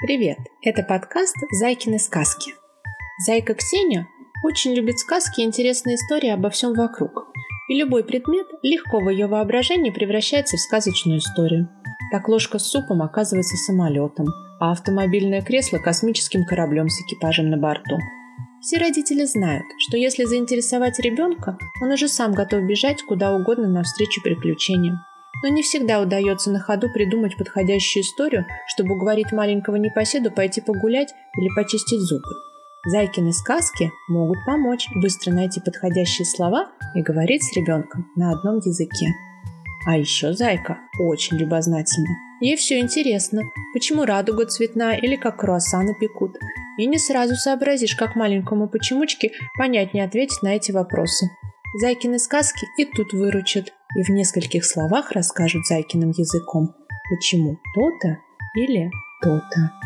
Привет! Это подкаст «Зайкины сказки». Зайка Ксения очень любит сказки и интересные истории обо всем вокруг. И любой предмет легко в ее воображении превращается в сказочную историю. Так ложка с супом оказывается самолетом, а автомобильное кресло – космическим кораблем с экипажем на борту. Все родители знают, что если заинтересовать ребенка, он уже сам готов бежать куда угодно навстречу приключениям. Но не всегда удается на ходу придумать подходящую историю, чтобы уговорить маленького непоседу пойти погулять или почистить зубы. Зайкины сказки могут помочь быстро найти подходящие слова и говорить с ребенком на одном языке. А еще зайка очень любознательна. Ей все интересно, почему радуга цветная или как круассаны пекут. И не сразу сообразишь, как маленькому почемучке понятнее ответить на эти вопросы. Зайкины сказки и тут выручат, и в нескольких словах расскажут Зайкиным языком, почему то-то или то-то.